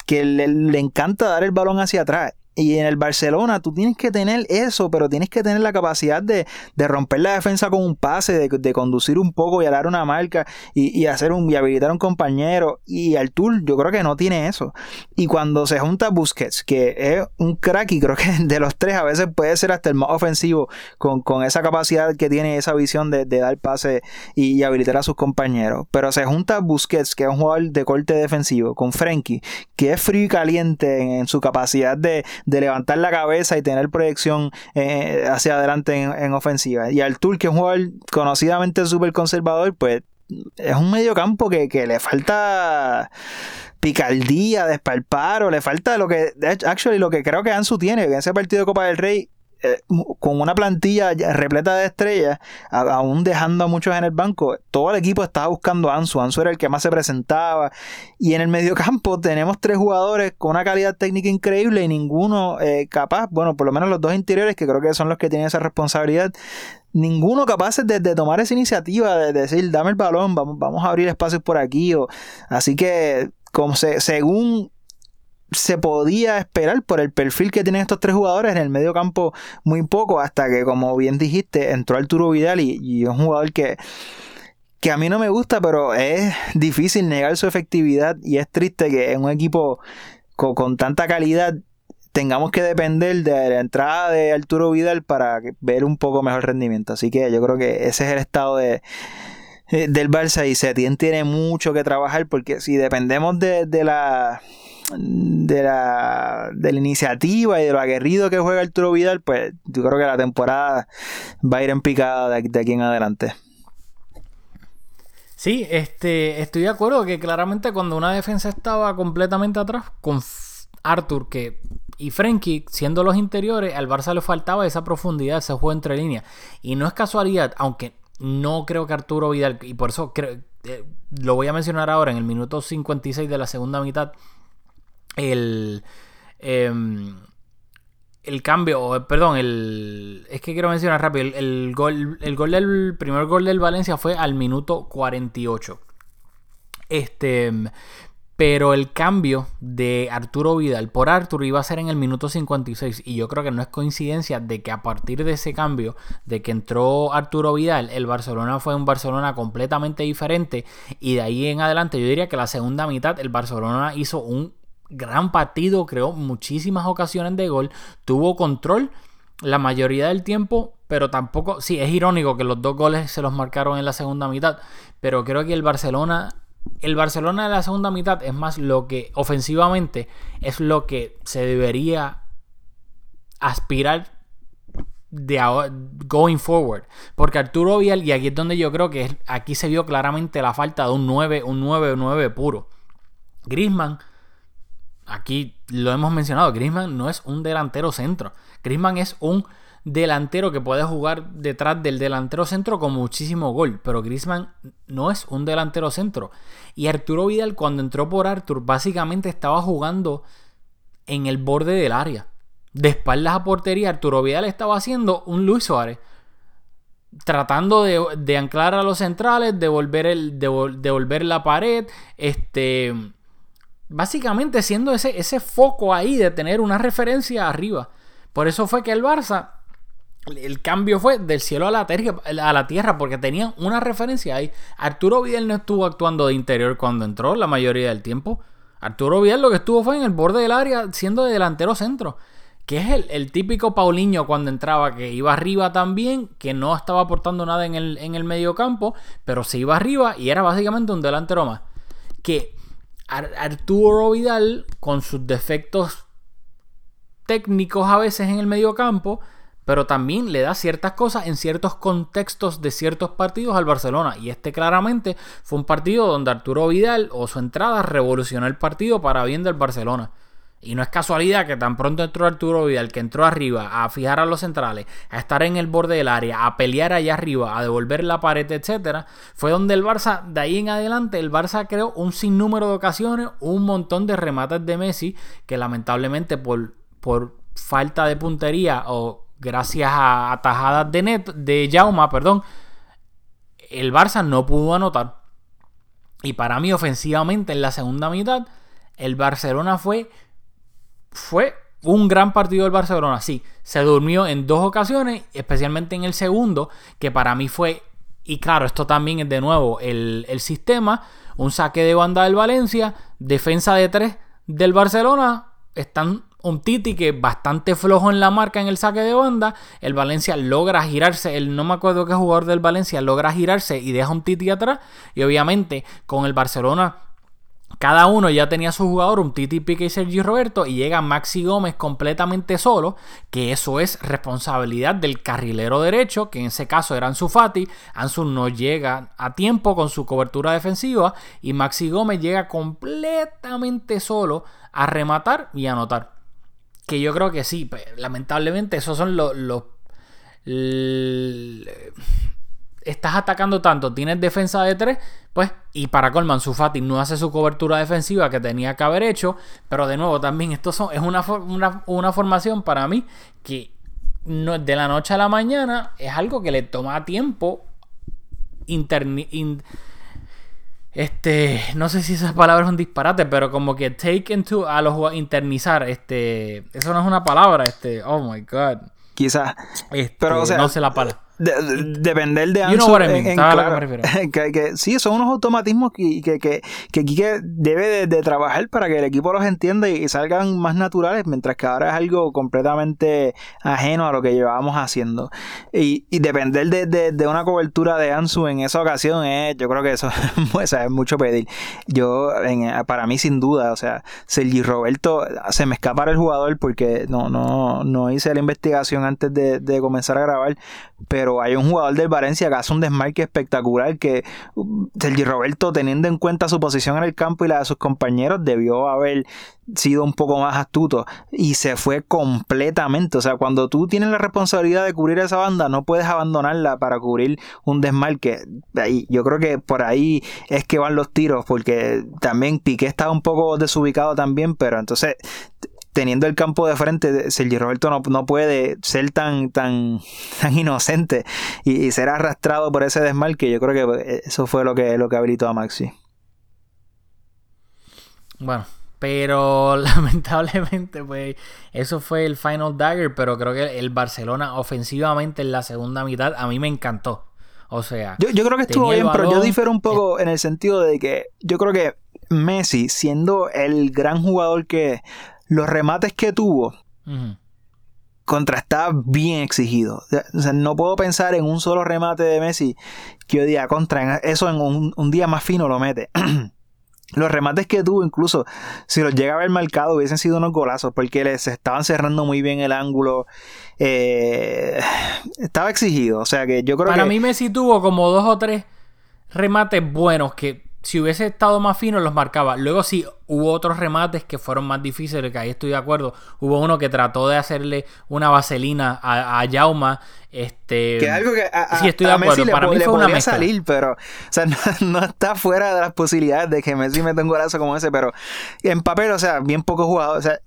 que le, encanta dar el balón hacia atrás. Y en el Barcelona tú tienes que tener eso, pero tienes que tener la capacidad de, romper la defensa con un pase, de, conducir un poco y dar una marca y, hacer un, y habilitar a un compañero. Y Artur yo creo que no tiene eso. Y cuando se junta Busquets, que es un crack y creo que de los tres a veces puede ser hasta el más ofensivo con, esa capacidad que tiene, esa visión de, dar pase y, habilitar a sus compañeros. Pero se junta Busquets, que es un jugador de corte defensivo, con Frenkie, que es frío y caliente en su capacidad de de levantar la cabeza y tener proyección eh, hacia adelante en, ofensiva. Y Artur, que es un jugador conocidamente súper conservador, pues es un mediocampo que, que le falta picardía, despalpar, o le falta lo que, actually, lo que creo que Ansu tiene, en ese partido de Copa del Rey, eh, con una plantilla repleta de estrellas, aún dejando a muchos en el banco, todo el equipo estaba buscando a Ansu. Ansu era el que más se presentaba. Y en el mediocampo tenemos tres jugadores con una calidad técnica increíble y ninguno eh, capaz, bueno, por lo menos los dos interiores, que creo que son los que tienen esa responsabilidad, ninguno capaz de, tomar esa iniciativa, de, decir, dame el balón, vamos, a abrir espacios por aquí. Así que, como se, según se podía esperar por el perfil que tienen estos tres jugadores en el medio campo muy poco, hasta que, como bien dijiste, entró Arturo Vidal y, es un jugador que, que a mí no me gusta, pero es difícil negar su efectividad y es triste que en un equipo con, tanta calidad tengamos que depender de la entrada de Arturo Vidal para ver un poco mejor rendimiento. Así que yo creo que ese es el estado de, del Barça y Setién tiene mucho que trabajar porque si dependemos de, de la de la, de la iniciativa y de lo aguerrido que juega Arturo Vidal, pues yo creo que la temporada va a ir en picada de, aquí en adelante. Sí, este, estoy de acuerdo que claramente cuando una defensa estaba completamente atrás, con Arthur que, y Frenkie siendo los interiores, al Barça le faltaba esa profundidad, ese juego entre líneas. Y no es casualidad, aunque no creo que Arturo Vidal, y por eso eh, lo voy a mencionar ahora en el minuto 56 de la segunda mitad, el, em, el cambio, perdón, el, es que quiero mencionar rápido, el, gol, el gol del primer gol del Valencia fue al minuto 48. Este, pero el cambio de Arturo Vidal por Arturo iba a ser en el minuto 56 y yo creo que no es coincidencia de que a partir de ese cambio, de que entró Arturo Vidal, el Barcelona fue un Barcelona completamente diferente y de ahí en adelante yo diría que la segunda mitad el Barcelona hizo un gran partido, creó muchísimas ocasiones de gol, tuvo control la mayoría del tiempo, pero tampoco, sí, es irónico que los dos goles se los marcaron en la segunda mitad, pero creo que el Barcelona, el Barcelona de la segunda mitad es más lo que ofensivamente es lo que se debería aspirar de going forward. Porque Arturo Vial, y aquí es donde yo creo que aquí se vio claramente la falta de un 9, un 9, 9 puro. Griezmann aquí lo hemos mencionado, Griezmann no es un delantero centro. Griezmann es un delantero que puede jugar detrás del delantero centro con muchísimo gol, pero Griezmann no es un delantero centro. Y Arturo Vidal cuando entró por Artur básicamente estaba jugando en el borde del área. De espaldas a portería, Arturo Vidal estaba haciendo un Luis Suárez. Tratando de, anclar a los centrales, de volver, el, de, la pared, este, básicamente siendo ese, ese foco ahí de tener una referencia arriba. Por eso fue que el Barça, el cambio fue del cielo a la, a la tierra, porque tenían una referencia ahí. Arturo Vidal no estuvo actuando de interior cuando entró la mayoría del tiempo. Arturo Vidal lo que estuvo fue en el borde del área siendo de delantero centro. Que es el, el típico Paulinho cuando entraba, que iba arriba también, que no estaba aportando nada en el, en el medio campo, pero se iba arriba y era básicamente un delantero más. Que Arturo Vidal, con sus defectos técnicos a veces en el medio campo, pero también le da ciertas cosas en ciertos contextos de ciertos partidos al Barcelona. Y este claramente fue un partido donde Arturo Vidal o su entrada revolucionó el partido para bien del Barcelona. Y no es casualidad que tan pronto entró Arturo Vidal, que entró arriba a fijar a los centrales, a estar en el borde del área, a pelear allá arriba, a devolver la pared, etcétera, fue donde el Barça, de ahí en adelante, el Barça creó un sinnúmero de ocasiones, un montón de remates de Messi, que lamentablemente por, por falta de puntería o gracias a atajadas de, net, de Jauma, perdón, el Barça no pudo anotar. Y para mí, ofensivamente, en la segunda mitad, el Barcelona fue fue un gran partido del Barcelona, sí. Se durmió en dos ocasiones, especialmente en el segundo, que para mí fue, y claro, esto también es de nuevo el, sistema, un saque de banda del Valencia, defensa de tres del Barcelona, están un Titi que bastante flojo en la marca en el saque de banda. El Valencia logra girarse. El, no me acuerdo qué jugador del Valencia logra girarse y deja un Titi atrás. Y obviamente con el Barcelona cada uno ya tenía su jugador, un Titi Pique y Sergio Roberto, y llega Maxi Gómez completamente solo, que eso es responsabilidad del carrilero derecho, que en ese caso era Ansu Fati. Ansu no llega a tiempo con su cobertura defensiva, y Maxi Gómez llega completamente solo a rematar y anotar. Que yo creo que sí, lamentablemente esos son los... los estás atacando tanto, tienes defensa de 3, pues, y para Colman Sufati no hace su cobertura defensiva que tenía que haber hecho, pero de nuevo también esto son, es una, una, formación para mí que no, de la noche a la mañana es algo que le toma tiempo este, no sé si esas palabras son disparates, pero como que take into a los internizar, este, eso no es una palabra, este, oh my god. Quizás. Este, pero o sea, no sé la palabra depender de Ansu en, claro, que, sí, son unos automatismos que, que, que, que debe de, trabajar para que el equipo los entienda y, salgan más naturales, mientras que ahora es algo completamente ajeno a lo que llevábamos haciendo. Y, y depender de, de, una cobertura de Ansu en esa ocasión, es, yo creo que eso es mucho pedir. Yo, para mí, sin duda, o sea, Sergi Roberto, se me escapa el jugador porque no, no, no hice la investigación antes de, de comenzar a grabar, pero hay un jugador del Valencia que hace un desmarque espectacular que uh, Sergi Roberto, teniendo en cuenta su posición en el campo y la de sus compañeros, debió haber sido un poco más astuto y se fue completamente. O sea, cuando tú tienes la responsabilidad de cubrir esa banda, no puedes abandonarla para cubrir un desmarque. Yo creo que por ahí es que van los tiros, porque también Piqué estaba un poco desubicado también, pero entonces teniendo el campo de frente, Sergio Roberto no, puede ser tan, tan, tan inocente y, ser arrastrado por ese desmarque. Yo creo que eso fue lo que, lo que habilitó a Maxi. Bueno, pero lamentablemente, pues, eso fue el final dagger. Pero creo que el Barcelona, ofensivamente en la segunda mitad, a mí me encantó. O sea, yo, yo creo que estuvo bien, pero yo difiero un poco en el sentido de que yo creo que Messi, siendo el gran jugador que los remates que tuvo contra estaba bien exigido. O sea, no puedo pensar en un solo remate de Messi que yo diga contra. Eso en un, día más fino lo mete. los remates que tuvo, incluso si los llega a haber marcado, hubiesen sido unos golazos porque les estaban cerrando muy bien el ángulo. Eh, estaba exigido. O sea que yo creo que. Para mí, Messi tuvo como dos o tres remates buenos que si hubiese estado más fino los marcaba. Luego sí hubo otros remates que fueron más difíciles, que ahí estoy de acuerdo. Hubo uno que trató de hacerle una vaselina a, a Jauma. Este, que algo que sí, estoy de acuerdo. Para mí fue una salir, pero o sea, no, está fuera de las posibilidades de que Messi meta un golazo como ese, pero en papel, o sea, bien poco jugado. O sea,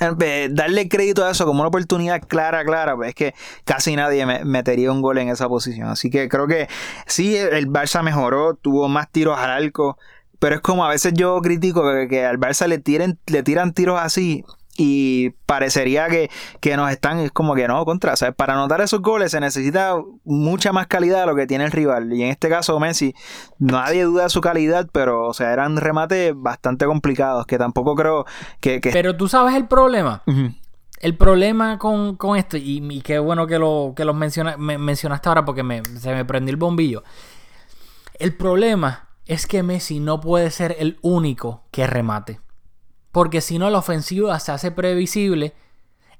darle crédito a eso como una oportunidad clara, clara, pues es que casi nadie metería un gol en esa posición. Así que creo que sí, el Barça mejoró, tuvo más tiros al arco, pero es como a veces yo critico que, al Barça le, tiren, le tiran tiros así y parecería que, que, nos están, es como que no, contra, ¿sabes? Para anotar esos goles se necesita mucha más calidad de lo que tiene el rival. Y en este caso Messi, nadie duda de su calidad, pero, o sea, eran remates bastante complicados, que tampoco creo que... Pero tú sabes el problema. El problema con, esto, y, qué bueno que lo, que menciona, mencionaste ahora porque me, se me prendió el bombillo. El problema es que Messi no puede ser el único que remate. Porque si no, la ofensiva se hace previsible.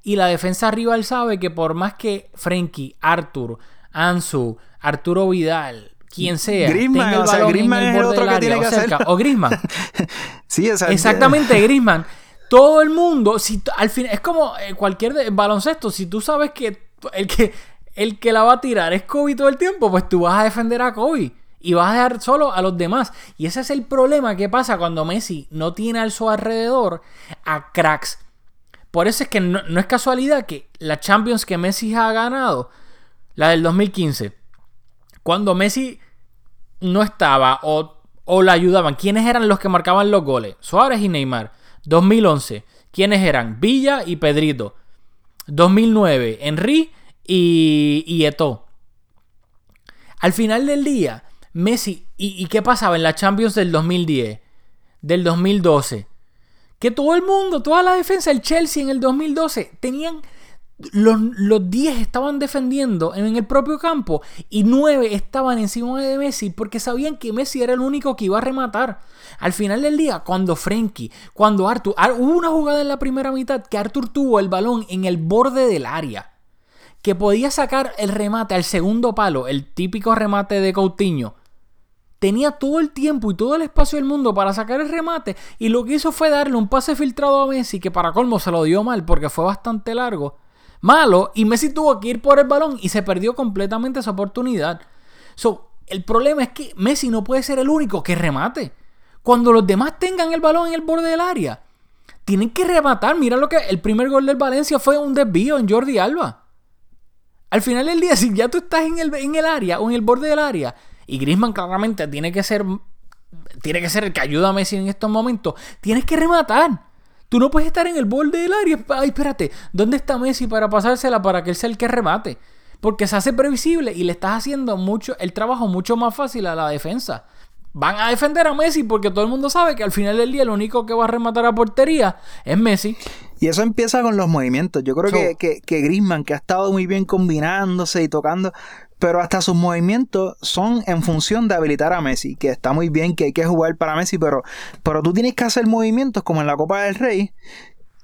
Y la defensa rival sabe que por más que Frenkie, Arthur, Ansu, Arturo Vidal, quien sea, tenga el balón en el borde del área o cerca, o Griezmann. sí, Exactamente, Griezmann. Todo el mundo, si al fin, es como eh, cualquier baloncesto, si tú sabes que el que el que la va a tirar es Kobe todo el tiempo, pues tú vas a defender a Kobe y vas a dejar solo a los demás. Y ese es el problema que pasa cuando Messi no tiene a su alrededor a cracks. Por eso es que no, es casualidad que la Champions que Messi ha ganado, la del 2015, cuando Messi no estaba o, o la ayudaban, ¿quiénes eran los que marcaban los goles? Suárez y Neymar. 2011, ¿quiénes eran? Villa y Pedrito. 2009, Henry y, y Eto. Al final del día, Messi, ¿y, qué pasaba en la Champions del 2010? Del 2012. Que todo el mundo, toda la defensa del Chelsea en el 2012 tenían los, los 10 estaban defendiendo en el propio campo y 9 estaban encima de Messi porque sabían que Messi era el único que iba a rematar. Al final del día, cuando Frenkie, cuando Arthur, hubo una jugada en la primera mitad que Arthur tuvo el balón en el borde del área, que podía sacar el remate al segundo palo, el típico remate de Coutinho. Tenía todo el tiempo y todo el espacio del mundo para sacar el remate y lo que hizo fue darle un pase filtrado a Messi que para colmo se lo dio mal porque fue bastante largo malo y Messi tuvo que ir por el balón y se perdió completamente esa oportunidad. So, el problema es que Messi no puede ser el único que remate. Cuando los demás tengan el balón en el borde del área, tienen que rematar. Mira lo que el primer gol del Valencia fue un desvío en Jordi Alba. Al final del día, si ya tú estás en el, en el área o en el borde del área, y Griezmann claramente tiene que ser tiene que ser el que ayuda a Messi en estos momentos, tienes que rematar. Tú no puedes estar en el borde del área. Ay, espérate, ¿dónde está Messi para pasársela para que él sea el que remate? Porque se hace previsible y le estás haciendo mucho el trabajo mucho más fácil a la defensa. Van a defender a Messi porque todo el mundo sabe que al final del día el único que va a rematar a portería es Messi. Y eso empieza con los movimientos. Yo creo que, que, que Griezmann, que ha estado muy bien combinándose y tocando, pero hasta sus movimientos son en función de habilitar a Messi, que está muy bien que hay que jugar para Messi, pero, pero tú tienes que hacer movimientos como en la Copa del Rey,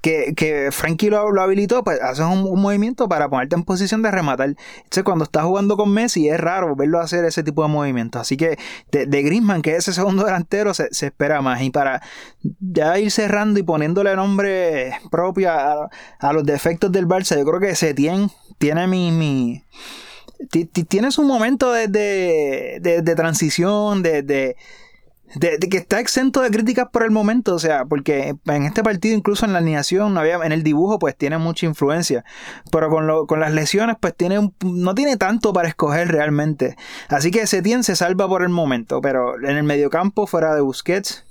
que, que Frankie lo, habilitó, pues haces un, movimiento para ponerte en posición de rematar. Entonces, cuando estás jugando con Messi, es raro verlo hacer ese tipo de movimientos. Así que de, de Griezmann, que es ese segundo delantero, se, espera más. Y para ya ir cerrando y poniéndole nombre propio a, los defectos del Barça, yo creo que Setien tiene mi, mi tienes un momento de, de, transición, de, de, que está exento de críticas por el momento, o sea, porque en este partido, incluso en la alineación, había, en el dibujo, pues tiene mucha influencia, pero con, lo, con las lesiones, pues tiene no tiene tanto para escoger realmente. Así que Setien se salva por el momento, pero en el mediocampo, fuera de Busquets,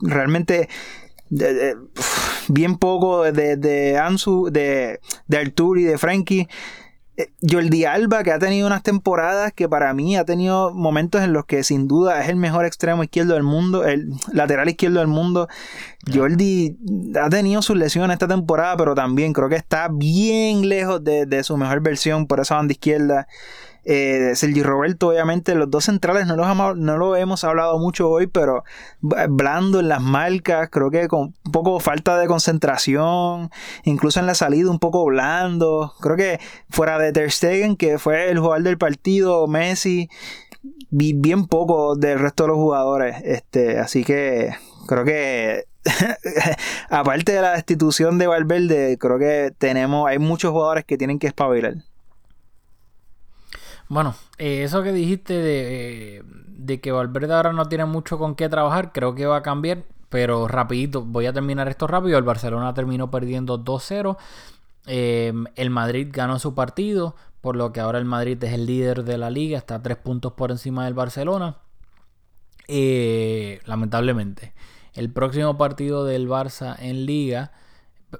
realmente bien poco de, de Ansu, de, de Artur y de Frankie. Eh, Jordi Alba, que ha tenido unas temporadas que para mí ha tenido momentos en los que sin duda es el mejor extremo izquierdo del mundo, el lateral izquierdo del mundo. Jordi ha tenido sus lesiones esta temporada, pero también creo que está bien lejos de, de su mejor versión por esa banda izquierda. Eh, Sergi Roberto, obviamente, los dos centrales no los no lo hemos hablado mucho hoy, pero blando en las marcas, creo que con un poco falta de concentración, incluso en la salida un poco blando. Creo que fuera de Ter Stegen, que fue el jugador del partido, Messi, vi bien poco del resto de los jugadores. Este, así que creo que aparte de la destitución de Valverde, creo que tenemos, hay muchos jugadores que tienen que espabilar. Bueno, eh, eso que dijiste de, que Valverde ahora no tiene mucho con qué trabajar, creo que va a cambiar. Pero rapidito, voy a terminar esto rápido. El Barcelona terminó perdiendo 2-0. Em, el Madrid ganó su partido, por lo que ahora el Madrid es el líder de la liga, está tres puntos por encima del Barcelona. Eh, lamentablemente. El próximo partido del Barça en liga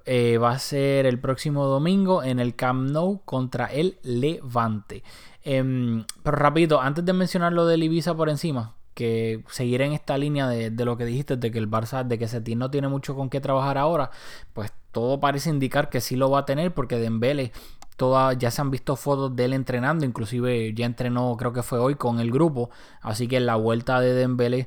eh, va a ser el próximo domingo en el Camp Nou contra el Levante. Em, pero rápido, antes de mencionar lo del Ibiza por encima, que seguir en esta línea de, lo que dijiste, de que el Barça, de que Setién no tiene mucho con qué trabajar ahora, pues todo parece indicar que sí lo va a tener, porque Dembele, toda, ya se han visto fotos de él entrenando, inclusive ya entrenó, creo que fue hoy con el grupo, así que la vuelta de Dembele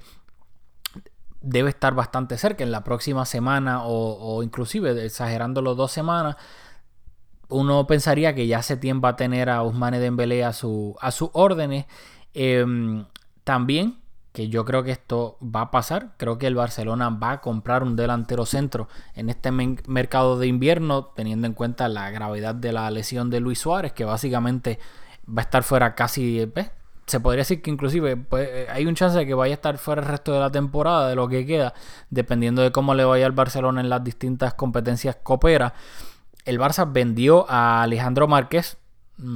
debe estar bastante cerca, en la próxima semana o, o inclusive exagerándolo dos semanas uno pensaría que ya Setien va a tener a Usmane Dembélé a, su, a sus órdenes. Em, también, que yo creo que esto va a pasar, creo que el Barcelona va a comprar un delantero centro en este mercado de invierno, teniendo en cuenta la gravedad de la lesión de Luis Suárez, que básicamente va a estar fuera casi... Se podría decir que inclusive pues, eh, hay un chance de que vaya a estar fuera el resto de la temporada, de lo que queda, dependiendo de cómo le vaya al Barcelona en las distintas competencias coopera el Barça vendió a Alejandro Márquez,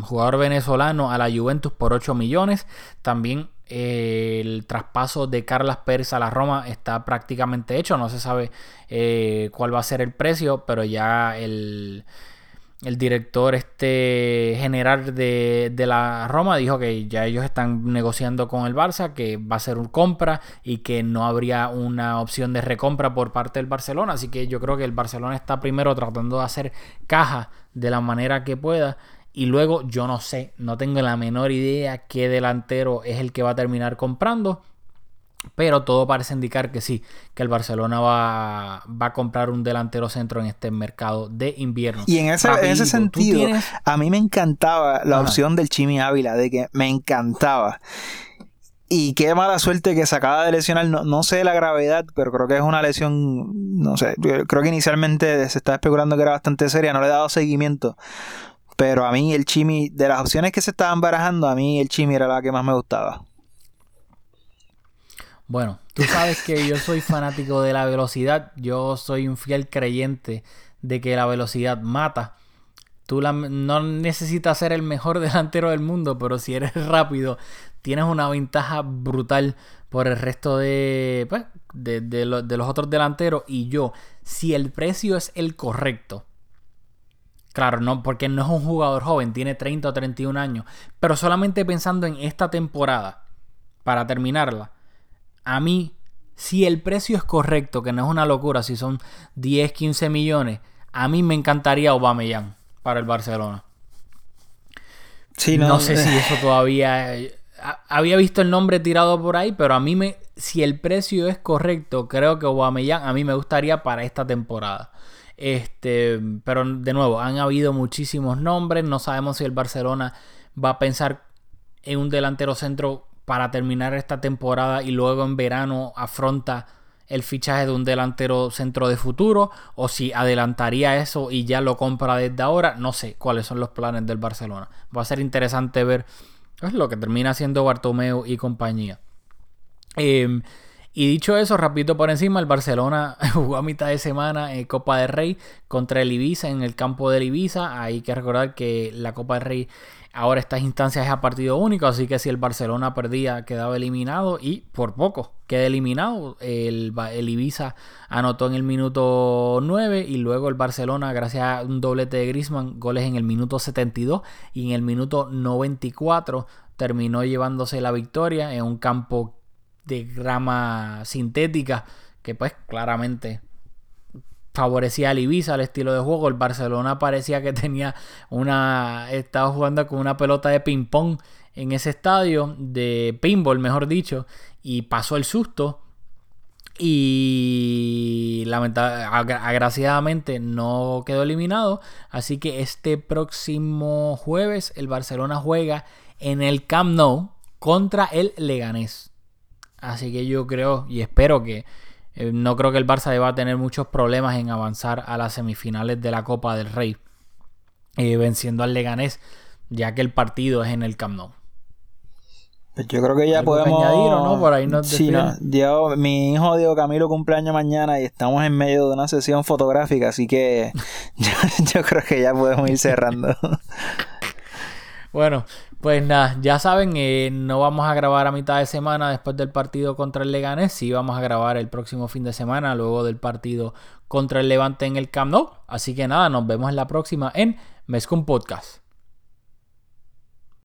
jugador venezolano, a la Juventus por 8 millones. También eh, el traspaso de Carlas Pérez a la Roma está prácticamente hecho. No se sabe eh, cuál va a ser el precio, pero ya el, el director este general de, de, la Roma dijo que ya ellos están negociando con el Barça, que va a ser un compra y que no habría una opción de recompra por parte del Barcelona. Así que yo creo que el Barcelona está primero tratando de hacer caja de la manera que pueda. Y luego yo no sé, no tengo la menor idea qué delantero es el que va a terminar comprando. Pero todo parece indicar que sí, que el Barcelona va, va, a comprar un delantero centro en este mercado de invierno. Y en ese, en ese sentido, a mí me encantaba la Ajá. opción del Chimi Ávila, de que me encantaba. Y qué mala suerte que se acaba de lesionar, no, no, sé la gravedad, pero creo que es una lesión, no sé, creo que inicialmente se estaba especulando que era bastante seria, no le he dado seguimiento. Pero a mí el Chimi, de las opciones que se estaban barajando, a mí el Chimi era la que más me gustaba. Bueno, tú sabes que yo soy fanático de la velocidad. Yo soy un fiel creyente de que la velocidad mata. Tú no necesitas ser el mejor delantero del mundo, pero si eres rápido, tienes una ventaja brutal por el resto de, pues, de los otros delanteros. Y yo, si el precio es el correcto, Claro, no, porque no es un jugador joven, tiene 30 o 31 años. Pero solamente pensando en esta temporada, para terminarla, a mí, si el precio es correcto, que no es una locura, si son 10, 15 millones, a mí me encantaría Aubameyang para el Barcelona. Sí, no, no sé si eso todavía... Había visto el nombre tirado por ahí, pero a mí me... Si el precio es correcto, creo que Aubameyang a mí me gustaría para esta temporada. Este, pero de nuevo, han habido muchísimos nombres. No sabemos si el Barcelona va a pensar en un delantero centro para terminar esta temporada y luego en verano afronta el fichaje de un delantero centro de futuro o si adelantaría eso y ya lo compra desde ahora. No sé cuáles son los planes del Barcelona. Va a ser interesante ver lo que termina haciendo Bartomeu y compañía. Eh, y dicho eso, rapidito por encima, el Barcelona jugó a mitad de semana en Copa del Rey contra el Ibiza en el campo del Ibiza. Hay que recordar que la Copa del Rey ahora estas instancias es a partido único, así que si el Barcelona perdía quedaba eliminado y por poco queda eliminado. El, Ibiza anotó en el minuto 9 y luego el Barcelona, gracias a un doblete de Griezmann, goles en el minuto 72 y en el minuto 94 terminó llevándose la victoria en un campo de grama sintética que pues claramente favorecía al Ibiza, el estilo de juego. El Barcelona parecía que tenía una. Estaba jugando con una pelota de ping-pong en ese estadio, de pinball, mejor dicho, y pasó el susto. Y agraciadamente no quedó eliminado. Así que este próximo jueves el Barcelona juega en el Camp Nou contra el Leganés. Así que yo creo y espero que eh, no creo que el Barça deba tener muchos problemas en avanzar a las semifinales de la Copa del Rey, eh, venciendo al Leganés, ya que el partido es en el Camp Nou. Pues yo creo que ya podemos añadir o no por ahí nos sí, no. Diego, mi hijo Diego Camilo cumpleaños mañana y estamos en medio de una sesión fotográfica, así que yo, yo creo que ya podemos ir cerrando. bueno, pues nada, ya saben, eh, no vamos a grabar a mitad de semana después del partido contra el Leganés. Sí vamos a grabar el próximo fin de semana, luego del partido contra el Levante en el Camp Nou. Así que nada, nos vemos en la próxima en Mezcum Podcast.